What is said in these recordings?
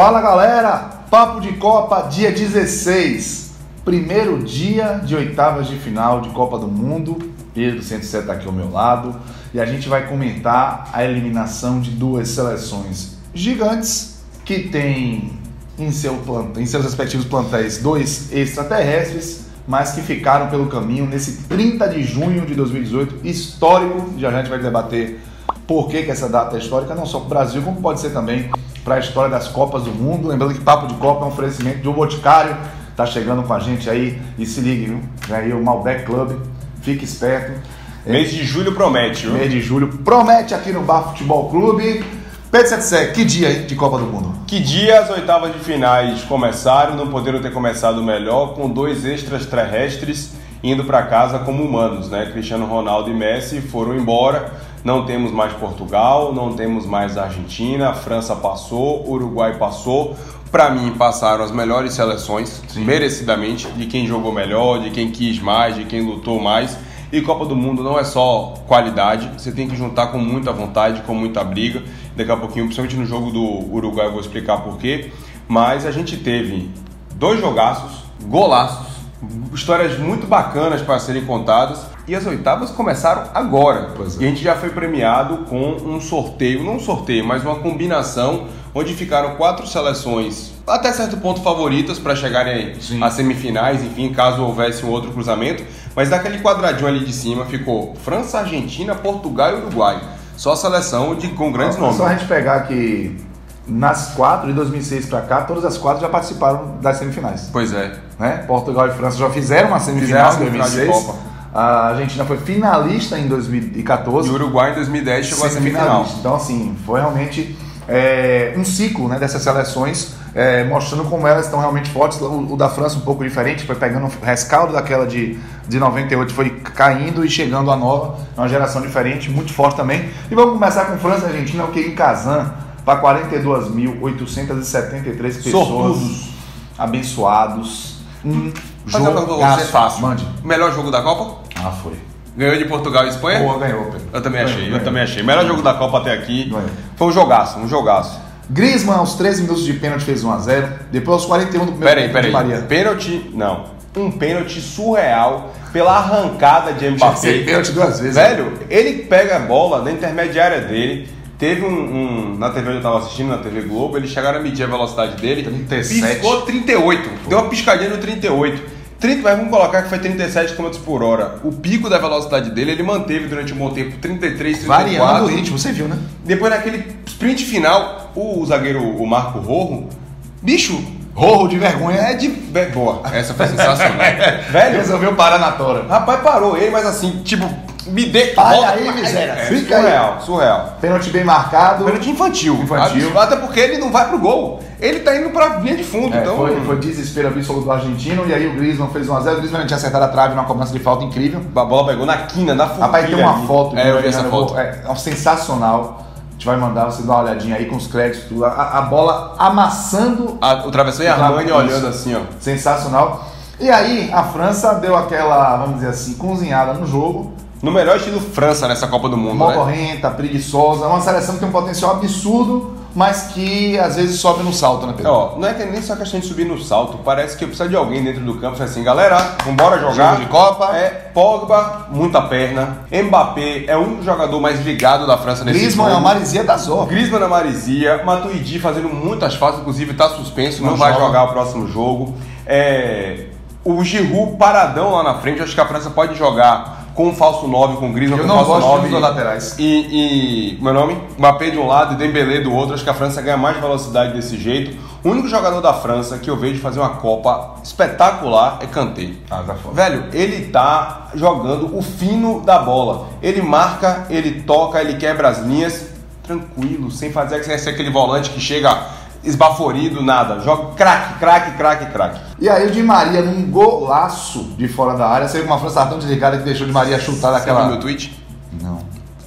Fala galera, Papo de Copa, dia 16, primeiro dia de oitavas de final de Copa do Mundo. Pedro Centro está aqui ao meu lado e a gente vai comentar a eliminação de duas seleções gigantes que têm em, seu em seus respectivos plantéis dois extraterrestres, mas que ficaram pelo caminho nesse 30 de junho de 2018, histórico. Já a gente vai debater por que, que essa data é histórica, não só para o Brasil, como pode ser também para a história das Copas do Mundo. Lembrando que Papo de Copa é um oferecimento de um Boticário, tá chegando com a gente aí e se ligue, viu? Vem aí o Malbec Club, fique esperto. Mês de julho promete, viu? Mês de julho promete aqui no Bar Futebol Clube. Pedro Setsek, que dia aí de Copa do Mundo? Que dia as oitavas de finais começaram, não poderam ter começado melhor, com dois extras terrestres indo para casa como humanos, né? Cristiano Ronaldo e Messi foram embora. Não temos mais Portugal, não temos mais Argentina, a França passou, Uruguai passou. Para mim, passaram as melhores seleções, Sim. merecidamente, de quem jogou melhor, de quem quis mais, de quem lutou mais. E Copa do Mundo não é só qualidade, você tem que juntar com muita vontade, com muita briga. Daqui a pouquinho, principalmente no jogo do Uruguai, eu vou explicar porquê. Mas a gente teve dois jogaços, golaços, histórias muito bacanas para serem contadas. E as oitavas começaram agora. É. E a gente já foi premiado com um sorteio, não um sorteio, mas uma combinação onde ficaram quatro seleções até certo ponto favoritas para chegarem às semifinais, enfim, caso houvesse um outro cruzamento. Mas daquele quadradinho ali de cima ficou França, Argentina, Portugal e Uruguai. Só a seleção de, com grandes ah, nomes. Só a gente pegar que nas quatro, de 2006 para cá, todas as quatro já participaram das semifinais. Pois é. Né? Portugal e França já fizeram uma semifinal em 2006. A Argentina foi finalista em 2014. E o Uruguai em 2010 chegou à semifinal. Então, assim, foi realmente é, um ciclo né, dessas seleções é, mostrando como elas estão realmente fortes. O, o, da França um pouco diferente, foi pegando um rescaldo daquela de, de 98, foi caindo e chegando a nova, uma geração diferente, muito forte também. E vamos começar com França e Argentina, o que em Kazan, para 42.873 pessoas Sortudos. abençoados. Um Mas jogo fácil. Mande. O melhor jogo da Copa? Ah, foi. Ganhou de Portugal e Espanha? Boa, ganhou, Pedro. Eu também achei, ganhou, eu também achei. Melhor jogo da Copa até aqui. Ganhou. Foi um jogaço, um jogaço. Griezmann, aos 13 minutos de pênalti, fez 1x0. Depois, aos 41 do primeiro peraí, peraí. Maria. Pênalti, não. Um pênalti surreal pela arrancada de Mbappé. Pênalti duas vezes. Velho, né? ele pega a bola na intermediária dele. Teve um, um, Na TV onde eu tava assistindo, na TV Globo, eles chegaram a medir a velocidade dele. 37. Piscou 38. Pô. Deu uma piscadinha no 38. 30, mas vamos colocar que foi 37 km por hora. O pico da velocidade dele, ele manteve durante um bom tempo 33, 34. Variando o ritmo, você viu, né? Depois naquele sprint final, o zagueiro, o Marco Rorro, bicho, Rorro de vergonha. é de... Boa, essa foi sensacional. Velho, resolveu parar na tora. Rapaz, parou ele, mas assim, tipo, me dê... Olha volta- aí, miséria. É, Fica surreal, surreal. Pênalti bem marcado. Pênalti infantil. Infantil. Até porque ele não vai pro gol. Ele tá indo pra linha de fundo, É, então... foi, foi desespero absoluto do argentino. E aí o Griezmann fez 1x0. O Griezmann tinha acertado a trave numa cobrança de falta incrível. A bola pegou na quina, na forquilha. Rapaz, tem uma ali. foto. É, eu vi essa foto. É, é um sensacional. A gente vai mandar você dar uma olhadinha aí com os créditos. tudo. A, a bola amassando. A- o travessão e a Armani olhando assim, ó. Sensacional. E aí a França deu aquela, vamos dizer assim, cozinhada no jogo. No melhor estilo França nessa Copa do Mundo, né? Mogorrenta, preguiçosa. Uma seleção que tem um potencial absurdo, mas que às vezes sobe no salto, né, Pedro? Ó, não é que nem só questão de subir no salto, parece que precisa de alguém dentro do campo, assim, galera, vambora jogar. Jogo de Copa. É, Pogba, muita perna. Mbappé é único jogador mais ligado da França nesse Griezmann é jogo. a marisia da Zorra. Griezmann na Marisia, Matuidi fazendo muitas faltas, inclusive tá suspenso, não, Não vai joga. jogar o próximo jogo. É, o Giroud paradão lá na frente, acho que a França pode jogar com um falso 9, com o Griezmann Eu com não falso gosto 9. dos dois laterais. E, e meu nome, Mbappé de um lado e Dembélé do outro. Acho que a França ganha mais velocidade desse jeito. O único jogador da França que eu vejo fazer uma Copa espetacular é Kanté. Ah, tá foda. Velho, ele tá jogando o fino da bola. Ele marca, ele toca, ele quebra as linhas, tranquilo, sem fazer sem ser aquele volante que chega esbaforido, nada. Joga craque, craque, craque, craque. E aí o Di Maria, num golaço de fora da área, saiu com uma França tão desligada que deixou o Di Maria chutar Você viu meu tweet? Não.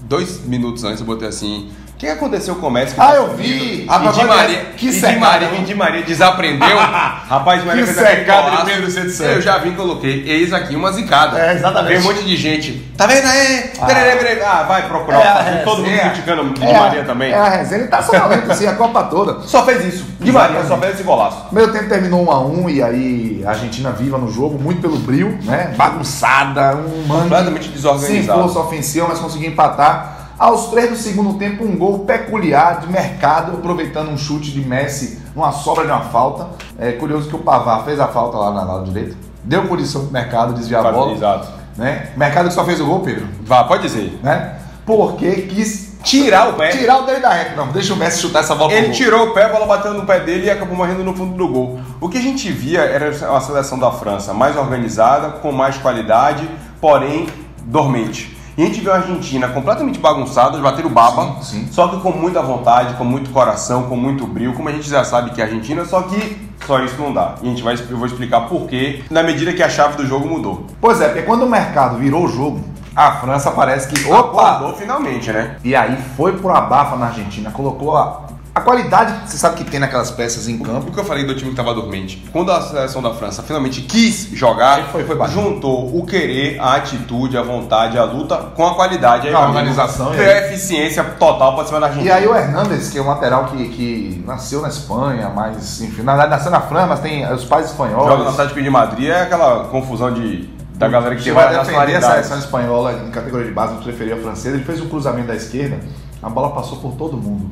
Dois minutos antes eu botei assim que aconteceu com o Messi? que Ah, tá eu vi. E mas Maria, que e secada, Maria, e Di Maria desaprendeu. Rapaz, Maria Que fez secada de. Pedro 107. Eu já vi, coloquei. Eis aqui uma zicada. É, exatamente. Vem um monte de gente. Tá vendo aí? Ah. Ah, vai procurar. É. Todo mundo resenha. criticando o Di É Maria também. É a resenha, ele tá sonolento assim a Copa toda. Só fez isso. Di Maria só fez esse golaço. Primeiro tempo terminou 1 a 1 e aí a Argentina viva no jogo, muito pelo brilho, né? Bagunçada, um mano Completamente desorganizado. sem força ofensiva, mas conseguiu empatar. Aos três do segundo tempo, um gol peculiar de mercado, aproveitando um chute de Messi, uma sobra de uma falta. É curioso que o Pavar fez a falta lá na lado direito, deu punição pro mercado, desviar a bola. Exato. Né? Mercado que só fez o gol, Pedro, Vá, pode dizer. né? Porque quis Tirar o pé. tirar o dele da reta. Não, deixa o Messi chutar essa bola Ele tirou o pé, a bola bateu no pé dele e acabou morrendo no fundo do gol. O que a gente via era uma seleção da França mais organizada, com mais qualidade, porém dormente. E a gente viu a Argentina completamente bagunçada, bater o baba, Sim, sim. só que com muita vontade, com muito coração, com muito brilho, como a gente já sabe que é a Argentina, só que só isso não dá. E a gente vai, eu vou explicar por quê, na medida que a chave do jogo mudou. Pois é, porque quando o mercado virou o jogo, a França parece que. Opa! Acordou finalmente, né? E aí foi pro abafa na Argentina, colocou a, a qualidade que você sabe que tem naquelas peças em campo. O que eu falei do time que estava dormente? Quando a seleção da França finalmente quis jogar, foi- foi juntou o querer, a atitude, a vontade, a luta com a qualidade. Aí, A amigo, organização, e aí? a eficiência total para cima da Argentina. E aí o Hernandes, que é um lateral que, que nasceu na Espanha, mas enfim, na verdade nasceu na França, mas tem os pais espanhóis. joga no Atlético de Madrid é aquela confusão de, da galera que vai defender a seleção espanhola em categoria de base, preferia a francesa. Ele fez um cruzamento da esquerda, a bola passou por todo mundo.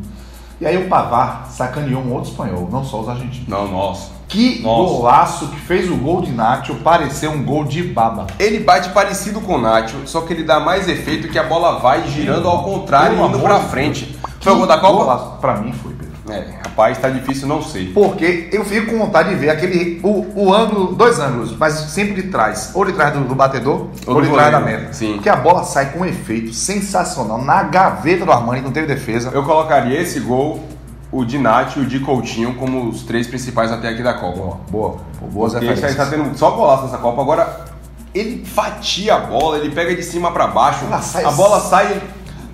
E aí o Pavar sacaneou um outro espanhol, não só os argentinos. Não, nossa. Que Nossa. golaço que fez o gol de Nacho parecer um gol de baba. Ele bate parecido com o Nacho, só que ele dá mais efeito que a bola vai girando ao contrário, Pelo indo pra frente. Foi o gol da Copa? golaço. Pra mim foi, Pedro. É, rapaz, tá difícil não sei. Porque eu fico com vontade de ver aquele. O, o ângulo, dois ângulos, mas sempre de trás. Ou de trás do, do batedor, Ou ou, de trás da meta. sim. Porque a bola sai com um efeito sensacional na gaveta do Armani, não teve defesa. Eu colocaria esse gol, o de Nath e o de Coutinho como os três principais até aqui da Copa. Boa, boa. Boas Porque gente referências. tá tendo só golaço nessa Copa. Agora, ele fatia a bola, ele pega de cima pra baixo. Ela sai a bola sai.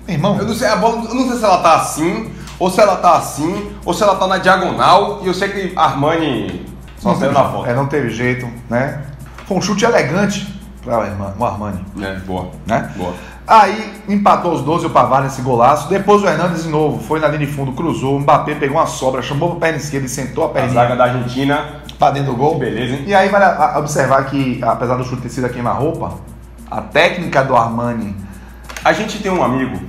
Irmão, Eu não sei, a bola, eu não sei se ela tá assim, ou se ela tá assim, ou se ela tá na diagonal. E eu sei que Armani só saiu na foto. É, não teve jeito, né? Foi um chute elegante para o Armani, É, boa. né? Boa. Aí empatou os 12 o Pavar nesse golaço. Depois o Hernandes de novo foi na linha de fundo, cruzou. O Mbappé pegou uma sobra, chamou pra perna esquerda e sentou a A perninha zaga da Argentina, pra dentro do gol. beleza, hein? E aí vai a- a- observar que, apesar do chute ter sido a queima-roupa, a técnica do Armani. A gente tem um amigo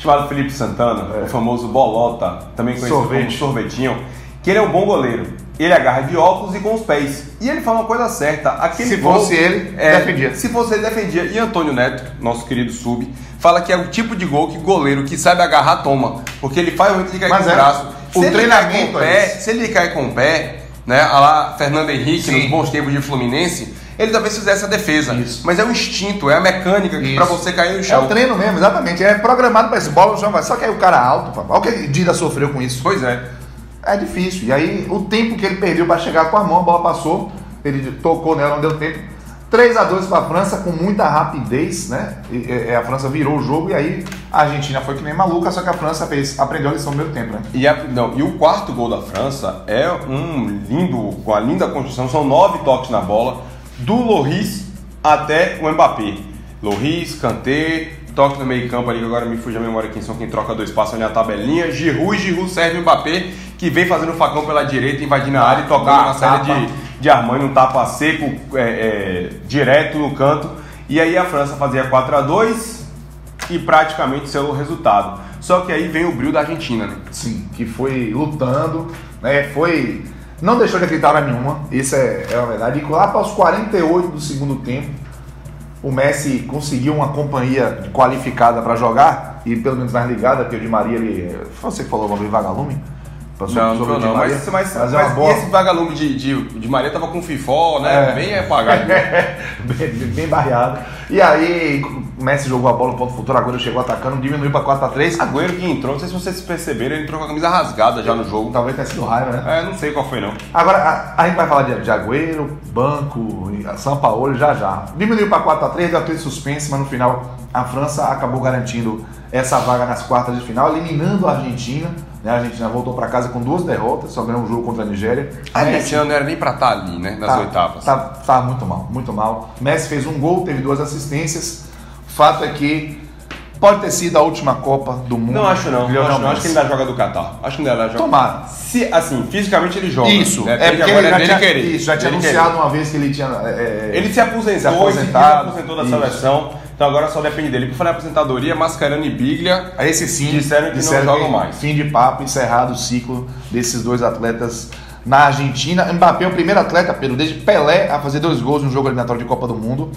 chamado Felipe Santana, É. o famoso Bolota, também conhecido Sorvete. como Sorvetinho, que ele é um bom goleiro. Ele agarra de óculos e com os pés. E ele fala uma coisa certa. Aquele Se gol- fosse ele, é, defendia. Se fosse ele, defendia. E Antônio Neto, nosso querido sub, fala que é o tipo de gol que goleiro que sabe agarrar toma. Porque ele faz o momento de cair Mas com é. o braço. O Se ele treinamento cai com o é pé, esse. se ele cai com o pé, né? A lá Fernando Henrique, Sim. nos bons tempos de Fluminense, ele talvez fizesse a defesa. Isso. Mas é o instinto, é a mecânica que pra você cair no É chão. o treino mesmo, exatamente. É programado pra esse bola no chão, vai. Só que aí o cara alto, papai. Olha o que o Dida sofreu com isso. Pois é. É difícil. E aí, o tempo que ele perdeu para chegar com a mão, a bola passou, ele tocou nela, não deu tempo. 3 a 2 para a França com muita rapidez, né? E, e, a França virou o jogo e aí a Argentina foi que nem maluca, só que a França fez, aprendeu a lição no primeiro tempo, né? E, a- não, e o quarto gol da França é um lindo, com a linda construção, são nove toques na bola, do Loris até o Mbappé. Loris, Kanté, toque no meio campo ali, que agora me fuge a memória quem são quem troca dois passos ali na tabelinha, Giroud Giroud serve o Mbappé, que vem fazendo facão pela direita, invadindo a área e tocando saída tapa. de, de Armani, um tapa seco, é, é, direto no canto. E aí a França fazia 4 a 2 e praticamente saiu o resultado. Só que aí vem o brilho da Argentina, né? Sim, que foi lutando, né? Foi. Não deixou de acreditar hora nenhuma, isso é, é uma verdade. E lá para os 48 do segundo tempo, o Messi conseguiu uma companhia qualificada para jogar, e pelo menos mais ligada, porque o Di Maria, ele. Você que falou o nome vagalume? Não, não, não, Maria? mas, mas, Mas mas, é uma boa. esse vagalume de, de, de Maria tava com fifó, né? É. Bem apagado. bem, bem barreado. E aí, o Messi jogou a bola no ponto futuro, agora chegou atacando, diminuiu para 4x3. Agüero que entrou, não sei se vocês perceberam, ele entrou com a camisa rasgada já no jogo. Talvez tenha sido raiva, né? É, não sei qual foi não. Agora, a, a gente vai falar de, de Agüero, Banco, São Paulo já já. Diminuiu para 4x3, deu aquele suspense, mas no final a França acabou garantindo essa vaga nas quartas de final, eliminando a Argentina. Né? A Argentina voltou para casa com duas derrotas, só ganhou um jogo contra a Nigéria. A Argentina não era nem para estar tá ali, né? Nas tá, oitavas. Tá, tá muito mal, muito mal. Messi fez um gol, teve duas assistências. Fato é que Pode ter sido a última Copa do Mundo. Não acho não. Acho, não. acho que ele ainda joga do Catar. Acho que ainda joga. Tomara. Se, assim, fisicamente ele joga. Isso. Né? É porque ele já tinha, querer. Isso, já tinha anunciado querer. uma vez que ele tinha. É, é ele se aposentou, se aposentou da isso. seleção. Então agora só depende dele. Por falar em aposentadoria, Mascarano e Biglia. Esse sim. Disseram que disseram não jogam mais. Fim de papo, encerrado o ciclo desses dois atletas na Argentina. Mbappé é o primeiro atleta, Pedro, desde Pelé a fazer dois gols no jogo eliminatório de Copa do Mundo,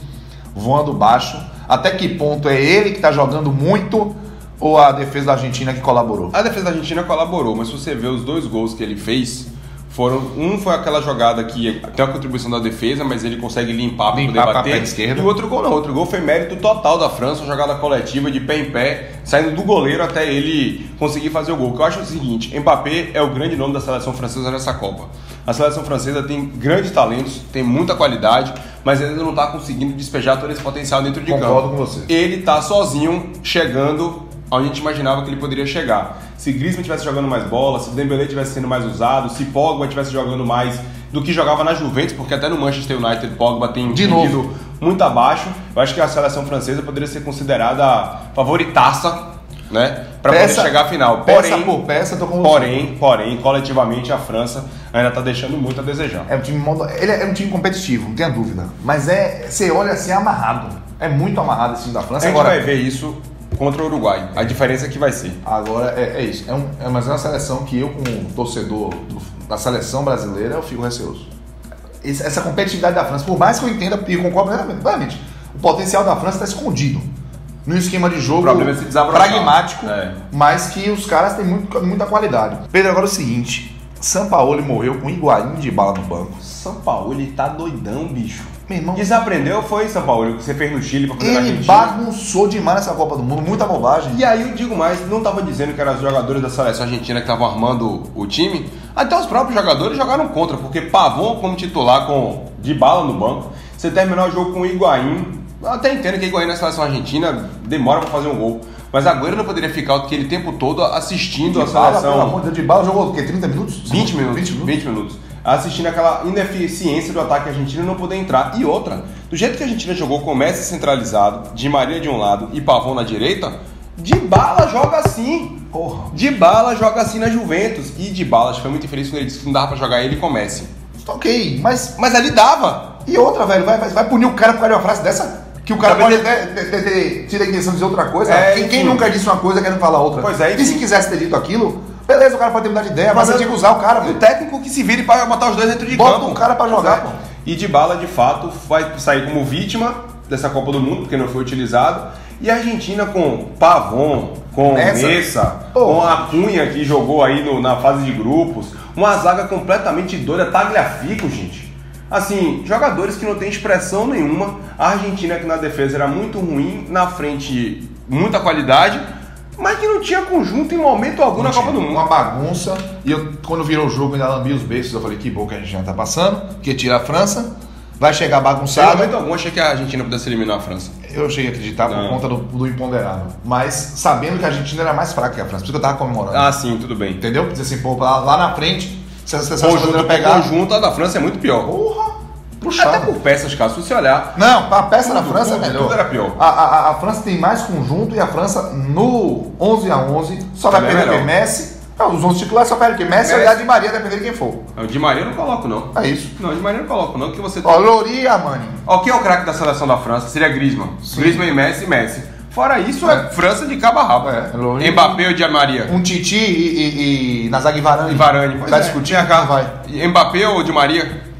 voando baixo. Até que ponto é ele que está jogando muito ou a defesa da Argentina que colaborou? A defesa da Argentina colaborou, mas se você vê os dois gols que ele fez, foram um foi aquela jogada que tem a contribuição da defesa, mas ele consegue limpar para poder bater. Esquerda. E o outro gol não, o outro gol foi mérito total da França, uma jogada coletiva de pé em pé, saindo do goleiro até ele conseguir fazer o gol. Que eu acho é o seguinte, Mbappé é o grande nome da seleção francesa nessa Copa. A seleção francesa tem grandes talentos, tem muita qualidade, mas ainda não está conseguindo despejar todo esse potencial dentro de Concordo campo. com você. Ele está sozinho chegando onde a gente imaginava que ele poderia chegar. Se Griezmann estivesse jogando mais bola, se Dembélé estivesse sendo mais usado, se Pogba estivesse jogando mais do que jogava na Juventus, porque até no Manchester United Pogba tem de novo muito abaixo. Eu acho que a seleção francesa poderia ser considerada favoritaça, né, para poder chegar à final. Porém, peça por peça, tô com porém, porém, coletivamente a França ainda está deixando muito a desejar. É um time ele é um time competitivo, não tenha dúvida, mas é você olha assim é amarrado. É muito amarrado esse time da França. A gente Agora, vai ver isso contra o Uruguai. A diferença é que vai ser. Agora é, é isso. É, um, é, mas é uma seleção que eu, como torcedor do, da seleção brasileira, eu fico receoso. Essa competitividade da França, por mais que eu entenda e concordo plenamente, o potencial da França está escondido. Num esquema de jogo pragmático, é. mas que os caras têm muito, muita qualidade. Pedro, agora é o seguinte: Sampaoli morreu com Higuaín de bala no banco. Sampaoli tá doidão, bicho. Meu irmão. Desaprendeu foi, São Paulo, o que você fez no Chile pra fazer Ele bagunçou demais nessa Copa do Mundo, muita bobagem. E aí eu digo mais, não tava dizendo que eram os jogadores da seleção argentina que estavam armando o time. Até os próprios jogadores jogaram contra, porque Pavon como titular com de bala no banco. Você terminar o jogo com o Higuaín. Eu até entendo que o Higuaín na seleção argentina demora para fazer um gol. Mas agora não poderia ficar aquele tempo todo assistindo de a seleção. Bala, pelo amor de Deus, de bala jogou o quê? 30 minutos? 20 minutos. 20 minutos. 20 minutos assistindo aquela ineficiência do ataque argentino não poder entrar. E outra, do jeito que a Argentina jogou com Messi centralizado, de Maria de um lado e Pavão na direita, de bala joga assim. Porra. De bala joga assim na Juventus. E de bala, foi muito infeliz quando ele disse que não dava pra jogar ele com Messi. Ok, mas, mas ali dava. E outra, velho, vai, vai punir o cara por causa de uma frase dessa? Que o cara pode ter, ter, tido a intenção de dizer outra coisa. É, quem, quem, nunca disse uma coisa querendo falar outra? Pois é. E se quisesse ter dito aquilo, Beleza, o cara pode ter mudado de ideia, mas, mas você tinha que usar o cara. O técnico que se vire para botar os dois dentro de Bota campo. Bota um cara para jogar, pô. E de bala, de fato, vai sair como vítima dessa Copa do Mundo, porque não foi utilizado. E a Argentina com Pavon, com Essa? Messa, com a Cunha que jogou aí no, na fase de grupos, uma zaga completamente doida, Tagliafico, gente. Assim, jogadores que não têm expressão nenhuma. A Argentina que na defesa era muito ruim, na frente muita qualidade mas que não tinha conjunto em momento algum não na Copa do Mundo. Uma bagunça. E eu, quando virou o jogo, ainda lambi os beijos. Eu falei, que bom que a gente já tá passando, que tira a França. Vai chegar bagunçado. Em momento algum, achei que a Argentina pudesse eliminar a França. Eu cheguei a acreditar não. por conta do, do, imponderável. Mas sabendo que a Argentina era mais fraca que a França. Por isso que eu tava comemorando. Ah, sim, tudo bem. Entendeu? Dizer assim, pô, lá, lá na frente, se a seleção conjunto, pegar. conjunto, a da França é muito pior. Porra! Puxado. Até por peças, caso se você olhar. Não, a peça tudo, da França tudo, é melhor. Tudo era pior. A, a, a, França tem mais conjunto e a França no 11 a 11 só vai perder o Messi. Não, os 11 titulares só perdem que Messi, Messi. a Di Maria, dependendo de quem for. O Di Maria eu não coloco, não. É isso. Não, o Di Maria eu não coloco, não. Que você Ó, Lori Armani. Ó, quem é o craque da seleção da França? Seria Griezmann. Sim. Griezmann e Messi, Messi. Fora isso, é, é França de cabo a rabo. É, Mbappé ou Di Maria? Um Titi e, e, e Nazag e Varane. E Varane. Vai é. discutir, cá. vai. Mbappé ou Di Maria?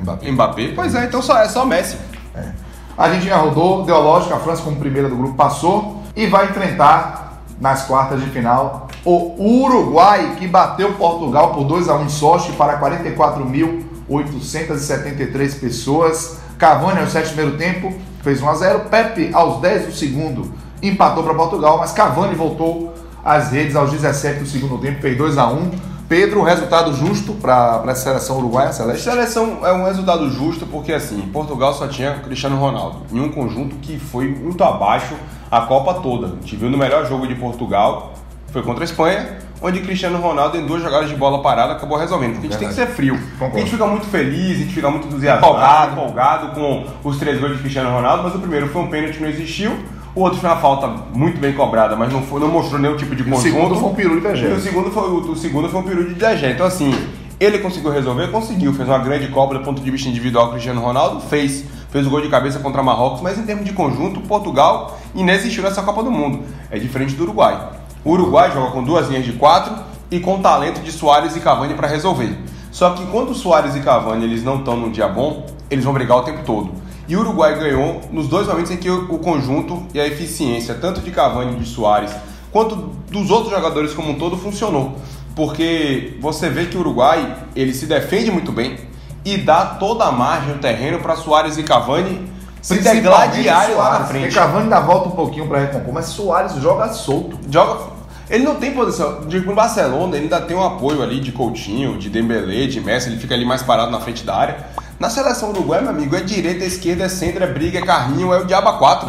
Mbappé. Mbappé? Pois é, então só, é só Messi. É. A Argentina rodou, deu a lógica, a França como primeira do grupo passou e vai enfrentar nas quartas de final o Uruguai, que bateu Portugal por 2 a 1 em Sochi para 44.873 pessoas. Cavani aos 7 primeiro tempo fez 1 a 0. Pepe aos 10 do segundo empatou para Portugal, mas Cavani voltou às redes aos 17 do segundo tempo, fez 2 a 1. Pedro, um resultado justo para a seleção uruguaia, Celeste? A seleção é um resultado justo porque, assim, Portugal só tinha Cristiano Ronaldo em um conjunto que foi muito abaixo. a Copa toda. A gente viu no melhor jogo de Portugal, foi contra a Espanha, onde Cristiano Ronaldo, em duas jogadas de bola parada, acabou resolvendo. Porque a gente tem que ser frio. Concordo. A gente fica muito feliz, a gente fica muito entusiasmado, Empolgado. empolgado com os três gols de Cristiano Ronaldo, mas o primeiro foi um pênalti que não existiu. O outro foi uma falta muito bem cobrada, mas não, foi, não mostrou nenhum tipo de E o conjunto. segundo foi um peru de E o segundo foi, o, segundo foi um período de Degé. Então, assim, ele conseguiu resolver? Conseguiu. Fez uma grande Copa do ponto de vista individual. Cristiano Ronaldo fez. Fez o gol de cabeça contra Marrocos, mas em termos de conjunto, Portugal inexistiu nessa Copa do Mundo. É diferente do Uruguai. O Uruguai joga com duas linhas de quatro e com o talento de Soares e Cavani para resolver. Só que enquanto Soares e Cavani eles não estão num dia bom, eles vão brigar o tempo todo. E o Uruguai ganhou nos dois momentos em que o, conjunto e a eficiência, tanto de Cavani e de Soares, quanto dos outros jogadores como um todo, funcionou. Porque você vê que o Uruguai ele se defende muito bem e dá toda a margem, o terreno para Soares e Cavani se degladiarem lá na frente. porque Cavani dá volta um pouquinho pra recompor, mas Soares joga solto. Joga. Ele não tem posição. Digo, no Barcelona, ele ainda tem um apoio ali de Coutinho, de Dembélé, de Messi, ele fica ali mais parado na frente da área. Na seleção uruguaia, meu amigo, é direita, é esquerda, é centro, é briga, é carrinho, é o diaba 4.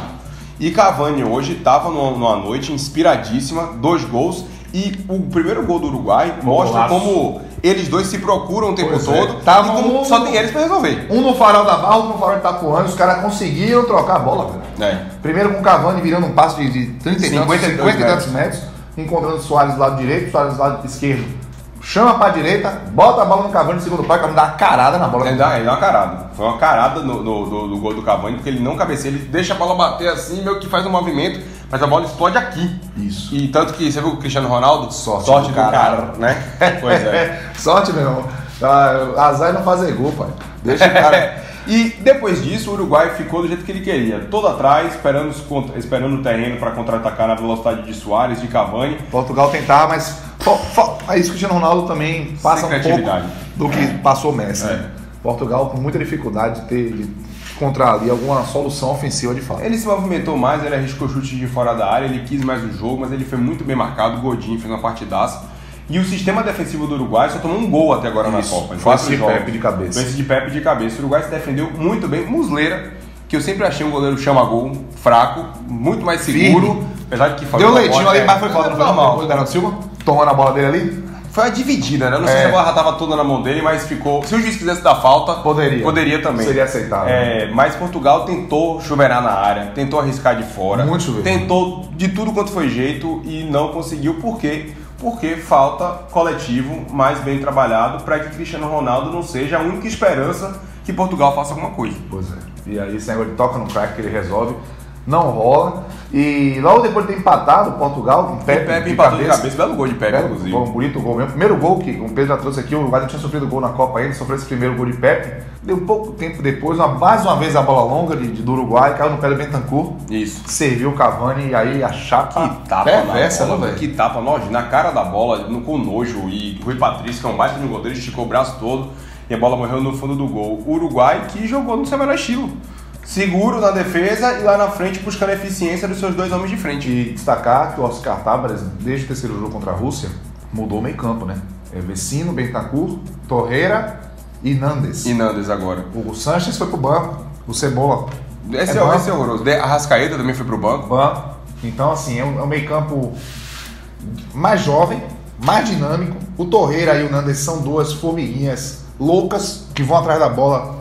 E Cavani hoje estava numa noite inspiradíssima, dois gols. E o primeiro gol do Uruguai mostra Golaço. como eles dois se procuram o tempo Pois é. todo Tava e como um- só tem eles para resolver. Um no farol da Barra, outro no farol de Itapuã, os caras conseguiram trocar a bola, velho. É. Primeiro com o Cavani virando um passo de, de 30 e tantos, 52 50 e tantos metros, encontrando Soares do lado direito, Soares do lado esquerdo. Chama pra direita, bota a bola no Cavani no segundo pau, o Cavani dá uma carada na bola. Ele dá, ele dá uma carada. Foi uma carada no, no- no- no gol do Cavani, porque ele não cabeceia, ele deixa a bola bater assim, meio que faz um movimento, mas a bola explode aqui. Isso. E tanto que você viu o Cristiano Ronaldo? Sorte do do cara, cara. né? Pois é. Sorte, meu irmão. Ah, Azar é não fazer gol, pai. Deixa o cara. e depois disso, o Uruguai ficou do jeito que ele queria, todo atrás, esperando, esperando o terreno para contra-atacar na velocidade de Soares, de Cavani. Portugal tentar, mas fo- fo- aí o Cristiano Ronaldo também passa Sem um pouco do que passou o Messi. É. né? Portugal com muita dificuldade de ter de encontrar ali alguma solução ofensiva de fato. Ele se movimentou mais, ele arriscou chutes de fora da área, ele quis mais o jogo, mas ele foi muito bem marcado. O Godinho fez uma partidaça. E o sistema defensivo do Uruguai só tomou um gol até agora Isso. na Copa. quatro esse jogos. Pepe de cabeça. Foi esse de Pepe de cabeça. O Uruguai se defendeu muito bem. Musleira, que eu sempre achei um goleiro chama-gol, fraco, muito mais seguro. Firme. Apesar de que Deu leitinho ali, é, mas foi falta, não foi normal. normal. O Bernardo Silva tomando a bola dele ali. Foi a dividida, né? Eu Não sei É. se a bola já tava toda na mão dele, mas ficou. Se o juiz quisesse dar falta, Poderia. Poderia também. Seria aceitável. É, mas Portugal tentou chuveirar na área, tentou arriscar de fora. Muito chuveiro. Tentou de tudo quanto foi jeito e não conseguiu. Por quê? Porque falta coletivo mais bem trabalhado para que Cristiano Ronaldo não seja a única esperança que Portugal faça alguma coisa. Pois é. E aí esse negócio de toca no crack que ele resolve. Não rola. E logo depois de ter empatado Portugal, com Pepe, Pepe de empatou de cabeça. cabeça, belo gol de Pepe, Belo inclusive. um bonito gol mesmo. Primeiro gol que o Pedro já trouxe aqui, o Uruguai não tinha sofrido gol na Copa ainda, sofreu esse primeiro gol de Pepe. Deu pouco tempo depois, uma- mais uma vez a bola longa de, de- do Uruguai, caiu no pé do Bentancur, Isso. serviu o Cavani e aí a chapa Que tapa perversa, bola, né, que tapa nojo, na cara da bola, no, com nojo. E Rui Patrício, que é um baita de um goleiro, esticou o braço todo e a bola morreu no fundo do gol. O Uruguai que jogou no seu melhor estilo. Seguro na defesa e lá na frente buscando a eficiência dos seus dois homens de frente. E destacar que o Oscar Tábares, desde o terceiro jogo contra a Rússia, mudou o meio campo, né? É Vecino, Bentancur, Torreira e Nandes. E Nandes agora. O Sanches foi pro banco, o Cebola Esse É é, esse é horroroso. De- Arrascaeta também foi pro banco. banco. Então, assim, é um, é um meio campo mais jovem, mais dinâmico. O Torreira e o Nandes são duas formiguinhas loucas que vão atrás da bola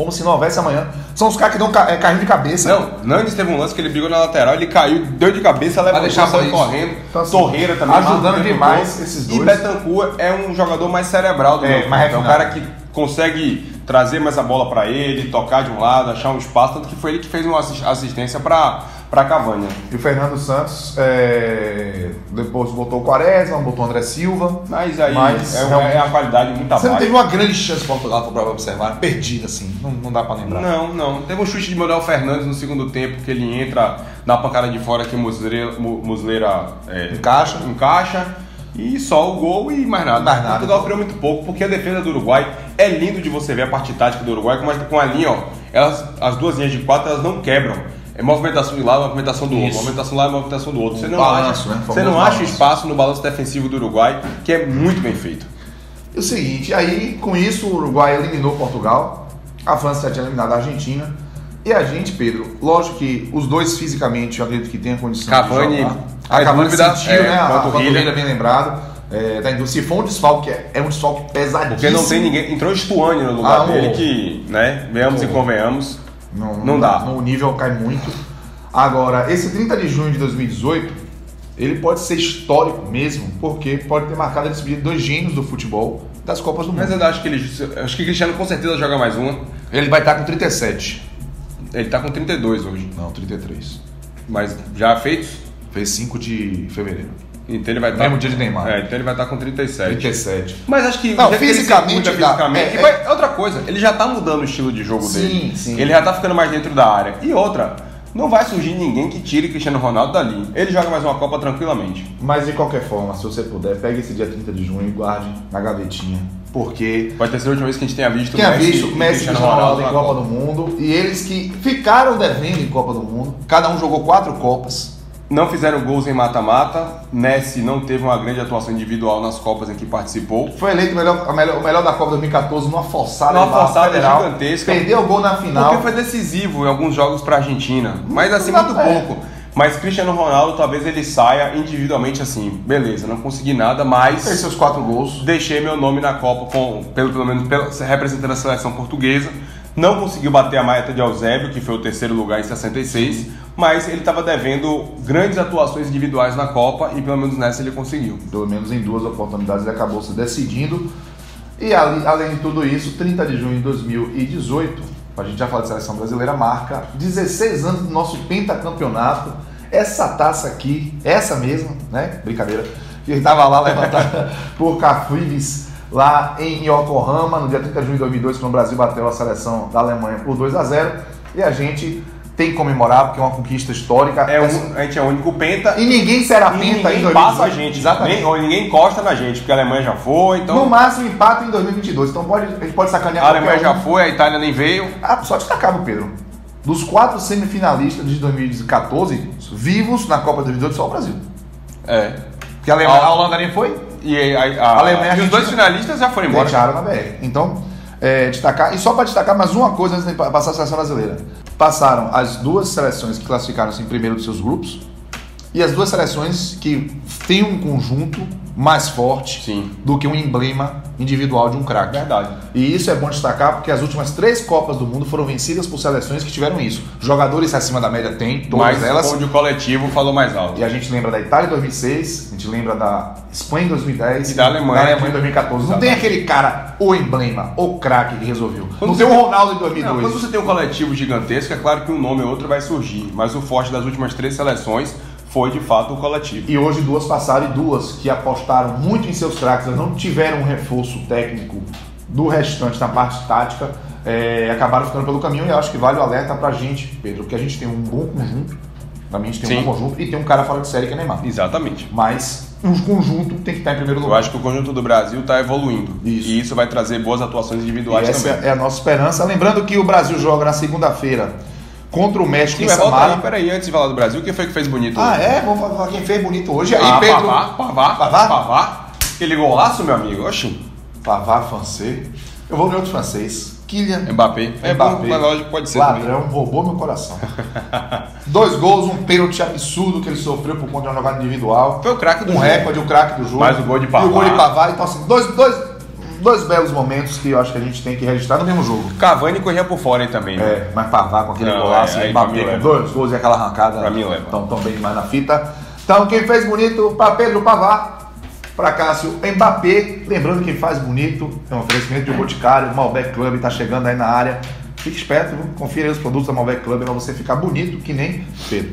como se não houvesse amanhã. São os caras que dão ca- é, carrinho de cabeça. Não, Nandes teve um lance que ele brigou na lateral, ele caiu, deu de cabeça, levantou, deixar saiu isso. correndo. Então, assim, Torreira também. ajudando demais todo. esses E dois. Betancourt é um jogador mais cerebral do É, meu mais É um cara que consegue trazer mais a bola pra ele, tocar de um lado, achar um espaço, tanto que foi ele que fez uma assis- assistência pra, pra Cavani. E o Fernando Santos é, depois botou o Quaresma, botou o André Silva. Mas aí Mas, é, uma, é uma qualidade muito Você não abaixo. teve uma grande chance para Portugal para observar, perdida assim, não, não dá para lembrar. Não, não. Teve um chute de Manuel Fernandes no segundo tempo, que ele entra na pancada de fora que Musleira, Mu- Musleira é, Encaixa. encaixa e só o gol e mais nada. Mais nada. Portugal criou muito pouco, porque a defesa do Uruguai é lindo de você ver a parte tática do Uruguai, a, com a linha, ó, elas, as duas linhas de quatro elas não quebram. É movimentação de lado, movimentação do outro, movimentação lá, movimentação do outro. Você não balanço, acha, né? você não acha espaço no balanço defensivo do Uruguai, que é muito bem feito. E o seguinte, aí com isso o Uruguai eliminou Portugal, a França já tinha eliminado a Argentina, E a gente, Pedro, lógico que os dois fisicamente, eu acredito que tem a condição Cavani, de jogar. a Cavani sentiu, é, né? A panturrilha. bem lembrado. É, tá indo- se for um desfalque, é, é um desfalque pesadíssimo. Porque não tem ninguém. Entrou Stuane no lugar Ah, dele, que, né, venhamos e convenhamos. Não, Não dá. O nível cai muito. Agora, esse 30 de junho de 2018, ele pode ser histórico mesmo, porque pode ter marcado a despedida de dois gênios do futebol das Copas do Mundo. Mas eu acho que ele. Acho que Cristiano com certeza joga mais uma. Ele vai estar com 37. Ele tá com 32 hoje. Não, 33. Mas já feitos? Fez 5 de fevereiro. Então ele vai estar. Mesmo dia de Neymar. É, então ele vai estar com 37. 37. Mas acho que Não, o fisicamente fisicamente. É, e vai- outra coisa, ele já tá mudando o estilo de jogo Sim, dele. sim. Ele já tá ficando mais dentro da área. E outra, não vai surgir ninguém que tire Cristiano Ronaldo dali. Ele joga mais uma Copa tranquilamente. Mas de qualquer forma, se você puder, pegue esse dia 30 de junho e guarde na gavetinha. Porque Pode ter sido a última vez que a gente tenha visto tinha Messi visto e Messi Cristiano Ronaldo em na Copa do Mundo e eles que ficaram devendo em Copa do Mundo. Cada um jogou quatro Copas. Não fizeram gols em mata-mata. Messi não teve uma grande atuação individual nas Copas em que participou. Foi eleito o melhor, melhor- o melhor da Copa 2014 numa forçada, Numa forçada federal. gigantesca. Perdeu o gol na final. Porque foi decisivo em alguns jogos para a Argentina, mas assim muito é. pouco. Mas Cristiano Ronaldo talvez ele saia individualmente assim, beleza, não consegui nada, Fez mas seus quatro gols. deixei meu nome na Copa com, pelo, pelo menos pela, representando a seleção portuguesa. Não conseguiu bater a meta de Eusébio, que foi o terceiro lugar em 66, mas ele estava devendo grandes atuações individuais na Copa e pelo menos nessa ele conseguiu. Pelo menos em duas oportunidades ele acabou se decidindo. E além de tudo isso, 30 de junho de 2018, a gente já falou de seleção brasileira, marca 16 anos do nosso pentacampeonato. Essa taça aqui, essa mesma, né? Brincadeira, que estava lá levantada por Cafuives lá em Yokohama, no dia 30 de junho de 2002, quando o Brasil bateu a seleção da Alemanha por 2 a 0 E a gente tem que comemorar, porque é uma conquista histórica. É um, a gente é o único penta E ninguém será e penta em ninguém 2018. passa a gente, Exatamente. nem, ou ninguém encosta na gente, porque a Alemanha já foi, então No máximo, empate em 2022. Então pode, a gente pode sacanear a Alemanha já um. foi, a Itália nem veio. Ah, só destacar, meu Pedro. Dos quatro semifinalistas de 2014, vivos na Copa de 2018, só o Brasil. É. Porque a, Alemanha, a Holanda nem foi, E a, a, Alemanha e os dois finalistas já foram embora. deixaram na BR. Então, é, destacar. E só para destacar mais uma coisa antes de passar a seleção brasileira. Passaram as duas seleções que classificaram-se em primeiro dos seus grupos e as duas seleções que têm um conjunto mais forte Sim. do que um emblema individual de um craque. Verdade. E isso é bom destacar porque as últimas três Copas do Mundo foram vencidas por seleções que tiveram isso. Jogadores acima da média tem, todas Mas elas. onde o coletivo falou mais alto. E a gente lembra da Itália em 2006, a gente lembra da Espanha em 2010 E da Alemanha. em 2014. Não tem aquele cara, o emblema, o craque que resolveu. Quando não tem o Ronaldo em Não, 2002. quando você tem um coletivo gigantesco, é claro que um nome ou outro vai surgir. Mas o forte das últimas três seleções foi de fato o coletivo. E hoje duas passaram e duas que apostaram muito em seus craques, não tiveram um reforço técnico do restante na parte tática, é, acabaram ficando pelo caminho e eu acho que vale o alerta pra gente, Pedro, porque a gente tem um bom conjunto, pra mim a gente tem um Sim. bom conjunto e tem um cara fora de série que é Neymar. Exatamente. Mas um conjunto tem que estar em primeiro Eu lugar. acho que o conjunto do Brasil está evoluindo. Isso. E isso vai trazer boas atuações E individuais essa também. é a nossa esperança. Lembrando que o Brasil joga na segunda-feira contra o México Quem em Samara. aí, peraí, antes de falar do Brasil, quem foi que fez bonito Ah, hoje? é? Vamos falar quem fez bonito hoje. Aí, Ah, Pedro. Pavá, Pavá, Pavá? Pavá. Aquele golaço, meu amigo. Oxi. Pavard francês. Eu vou ver outro francês. Kylian Mbappé. Mbappé. bom, mas lógico pode ser também. Ladrão, roubou meu coração. Dois gols, um pênalti absurdo que ele sofreu por conta de uma jogada individual. Foi o craque do um jogo. recorde, o craque do jogo. Mais o gol de E o gol de Pavard. Então, assim, dois, dois, dois belos momentos que eu acho que a gente tem que registrar no mesmo jogo. Cavani corria por fora aí também. né? É, mas Pavard com aquele Não, golaço, é, Mbappé com dois gols e aquela arrancada. Pra mim leva. Tão, tão bem demais na fita. Então, quem fez bonito para Pedro Pavard, para Cássio Mbappé. Lembrando que faz bonito, é um oferecimento de Boticário, Malbec Club tá chegando aí na área. Fique esperto, confira aí os produtos da Malbec Club para você ficar bonito que nem Pedro.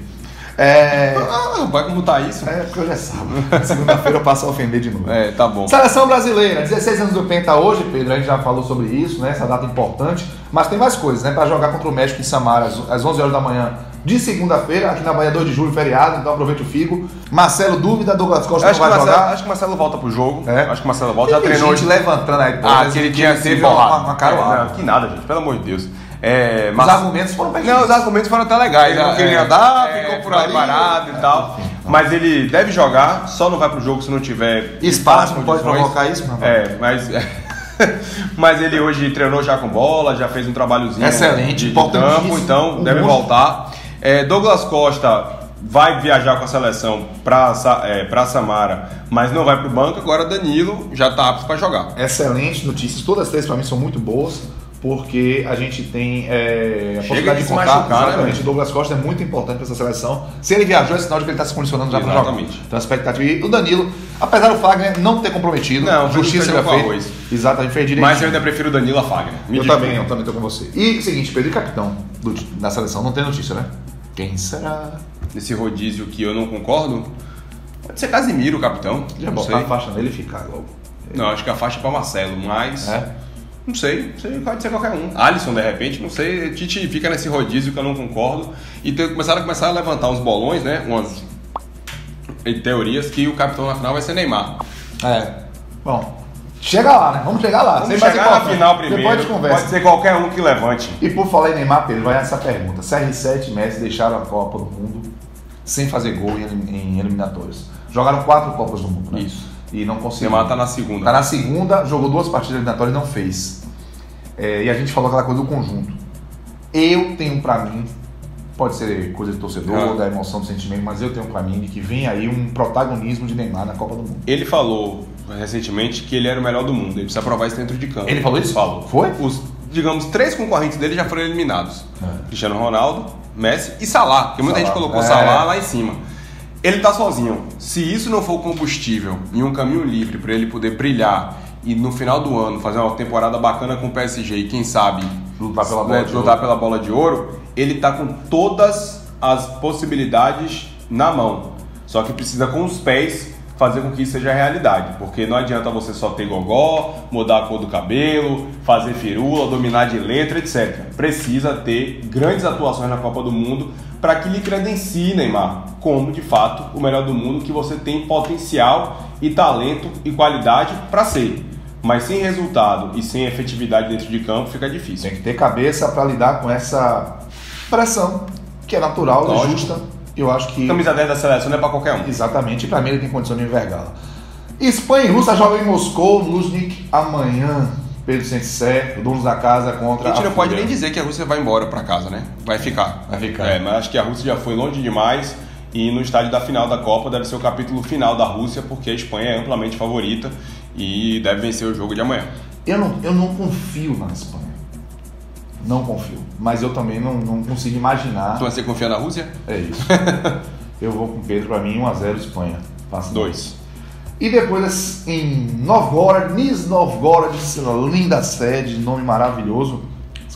É, Ah, como tá isso? é porque hoje é sábado. Segunda-feira eu passo a ofender de novo. É, tá bom. Seleção brasileira, 16 anos do Penta hoje, Pedro, a gente já falou sobre isso, né? Essa data importante. Mas tem mais coisas, né? Para jogar contra o México em Samara às às 11 horas da manhã de segunda-feira, aqui na Bahia 2 de julho, feriado, então aproveite o figo. Marcelo, dúvida, Douglas Costa Acho não que, vai Marcelo, jogar. acho que o Marcelo volta pro jogo. É. Acho que o Marcelo volta. Já treinou gente levantando aí. Ah, que ele tinha sido uma, uma caroada. É, não, que nada, gente, pelo amor de Deus. É, Os mas- argumentos foram bem Não, os argumentos foram até legais. Ele não né? queria É, dar, é, ficou por ali. parado e tal. Mas ele deve jogar, só não vai pro jogo se não tiver Espaço, não pode provocar isso, meu É, mas. Mas ele hoje treinou já com bola, já fez um trabalhozinho Excelente, de, campo, então deve voltar. É, Douglas Costa vai viajar com a seleção para é, pra Samara, mas não vai para o banco. Agora Danilo já está apto para jogar. Excelentes notícias. Todas as três para mim são muito boas, porque a gente tem é, a possibilidade de contar. machucar, né, exatamente. velho? Douglas Costa é muito importante para essa seleção. Se ele viajou, é sinal de que ele está se condicionando já para jogar. Exatamente. Então a expectativa. E o Danilo, apesar do Fagner não ter comprometido, Não, justiça com fez. arroz. Exatamente, fez direito. Mas eu ainda prefiro Danilo a Fagner. Me Eu desculpe. também, eu também tô com você. E seguinte, Pedro e capitão do, da seleção, não tem notícia, né? Quem será? Nesse rodízio que eu não concordo, pode ser Casimiro, o capitão. Já botar a faixa nele e ficar logo. Não, acho que a faixa é para Marcelo, mas. É? Não sei, não sei, pode ser qualquer um. Alisson, de repente, não sei. Tite fica nesse rodízio que eu não concordo. E tem, começaram a começar a levantar uns bolões, né? Umas teorias que o capitão na final vai ser Neymar. É. Bom, chega lá, né? Vamos chegar lá. Vamos Sem chegar na importante. final primeiro. Depois gente conversa. Pode ser qualquer um que levante. E por falar em Neymar, Pedro, vai essa pergunta. CR7 e Messi deixaram a Copa do Mundo sem fazer gol em, eliminatórias. Jogaram quatro Copas do Mundo, né? Isso. E não conseguiram. Neymar tá na segunda. Tá na segunda, jogou duas partidas eliminatórias e não fez. É, e a gente falou aquela coisa do conjunto. Eu tenho pra mim, pode ser coisa de torcedor, Ah. da emoção, do sentimento, mas eu tenho pra mim de que vem aí um protagonismo de Neymar na Copa do Mundo. Ele falou recentemente que ele era o melhor do mundo. Ele precisa provar isso dentro de campo. Ele falou isso? Falou. Foi? Os, digamos, três concorrentes dele já foram eliminados. É. Cristiano Ronaldo, Messi e Salah. Porque muita Salah. gente colocou É. Salah lá em cima. Ele tá sozinho. Se isso não for combustível e um caminho livre para ele poder brilhar e no final do ano fazer uma temporada bacana com o PSG e quem sabe Lutar pela bola né, de lutar ouro. pela bola de ouro, ele tá com todas as possibilidades na mão. Só que precisa com os pés fazer com que isso seja realidade, porque não adianta você só ter gogó, mudar a cor do cabelo, fazer firula, dominar de letra, etc. Precisa ter grandes atuações na Copa do Mundo para que lhe credencie Neymar como de fato o melhor do mundo que você tem potencial e talento e qualidade para ser. Mas sem resultado e sem efetividade dentro de campo fica difícil. Tem que ter cabeça pra lidar com essa pressão, que é natural e Lógico. justa. Eu acho que. Camisa 10 da seleção não é para qualquer um. Exatamente, e pra mim ele tem condição de envergá-la. Espanha e Rússia jogam em Moscou, Luznik, amanhã. Pedro Sensé, donos da casa A contra gente não pode Fúria. nem dizer que a Rússia vai embora para casa, né? Vai ficar. Vai ficar. É, mas acho que a Rússia já foi longe demais e no estádio da final da Copa deve ser o capítulo final da Rússia, porque a Espanha é amplamente favorita e deve vencer o jogo de amanhã. Eu não, eu não confio na Espanha. Não confio. Mas eu também não, não consigo imaginar. Então você confia na Rússia? É isso. eu vou com o Pedro, pra mim, 1x0 Espanha. Fácil. Dois. E depois em Novgorod, Nis Novgorod, linda sede, nome maravilhoso,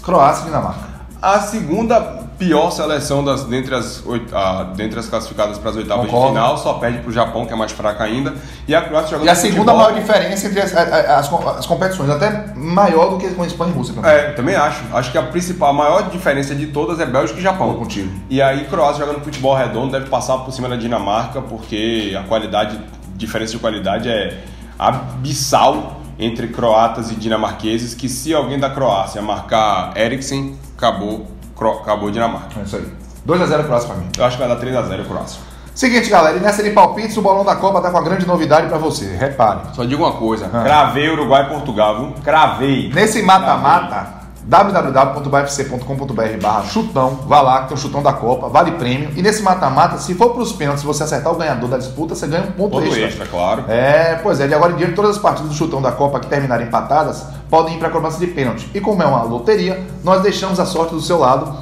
Croácia e Dinamarca. A segunda pior seleção das, dentre, as, oit- ah, dentre as classificadas para as oitavas Concordo. de final, só perde para o Japão, que é mais fraca ainda, e a Croácia jogando E a segunda futebol- maior diferença entre as, as- as competições, até maior do que com Espanha e Rússia. mim. É, também acho. Acho que a principal, a maior diferença de todas é Bélgica e Japão. Contigo. E aí, Croácia jogando futebol redondo deve passar por cima da Dinamarca, porque a qualidade, diferença de qualidade é abissal entre croatas e dinamarqueses, que se alguém da Croácia marcar Eriksen, acabou, acabou Dinamarca. É isso aí. 2x0 Croácia pra mim. Eu acho que vai dar 3x0 Croácia. Seguinte, galera, e nessa de palpites, o Bolão da Copa tá com uma grande novidade pra você. Repare. Só digo uma coisa, Ah. cravei Uruguai e Portugal, viu? Cravei. Nesse mata-mata, www.bfc.com.br barra chutão, vá lá que tem o chutão da Copa, vale prêmio. E nesse mata-mata, se for pros pênaltis, se você acertar o ganhador da disputa, você ganha um ponto, Ponto extra. extra, claro. É, pois é, de agora em diante, todas as partidas do chutão da Copa que terminarem empatadas podem ir para a cobrança de pênalti. E como é uma loteria, nós deixamos a sorte do seu lado.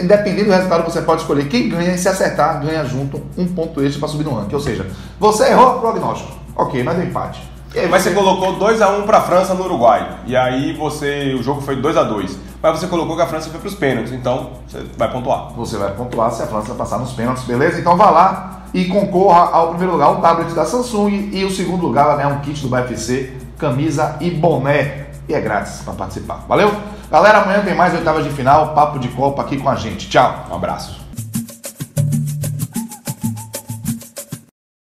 Independente do resultado, você pode escolher quem ganha e se acertar, ganha junto um ponto extra para subir no ranking. Ou seja, você errou o prognóstico. Ok, mas deu empate. E aí Mas você colocou 2x1 pra França no Uruguai. E aí você. O jogo foi 2x2. Mas você colocou que a França foi pros pênaltis, então você vai pontuar. Você vai pontuar se a França passar nos pênaltis, beleza? Então vá lá e concorra ao primeiro lugar, um tablet da Samsung e o segundo lugar vai ganhar um kit do BFC, camisa e boné. E é grátis para participar. Valeu? Galera, amanhã tem mais oitavas de final, papo de Copa aqui com a gente. Tchau. Um abraço.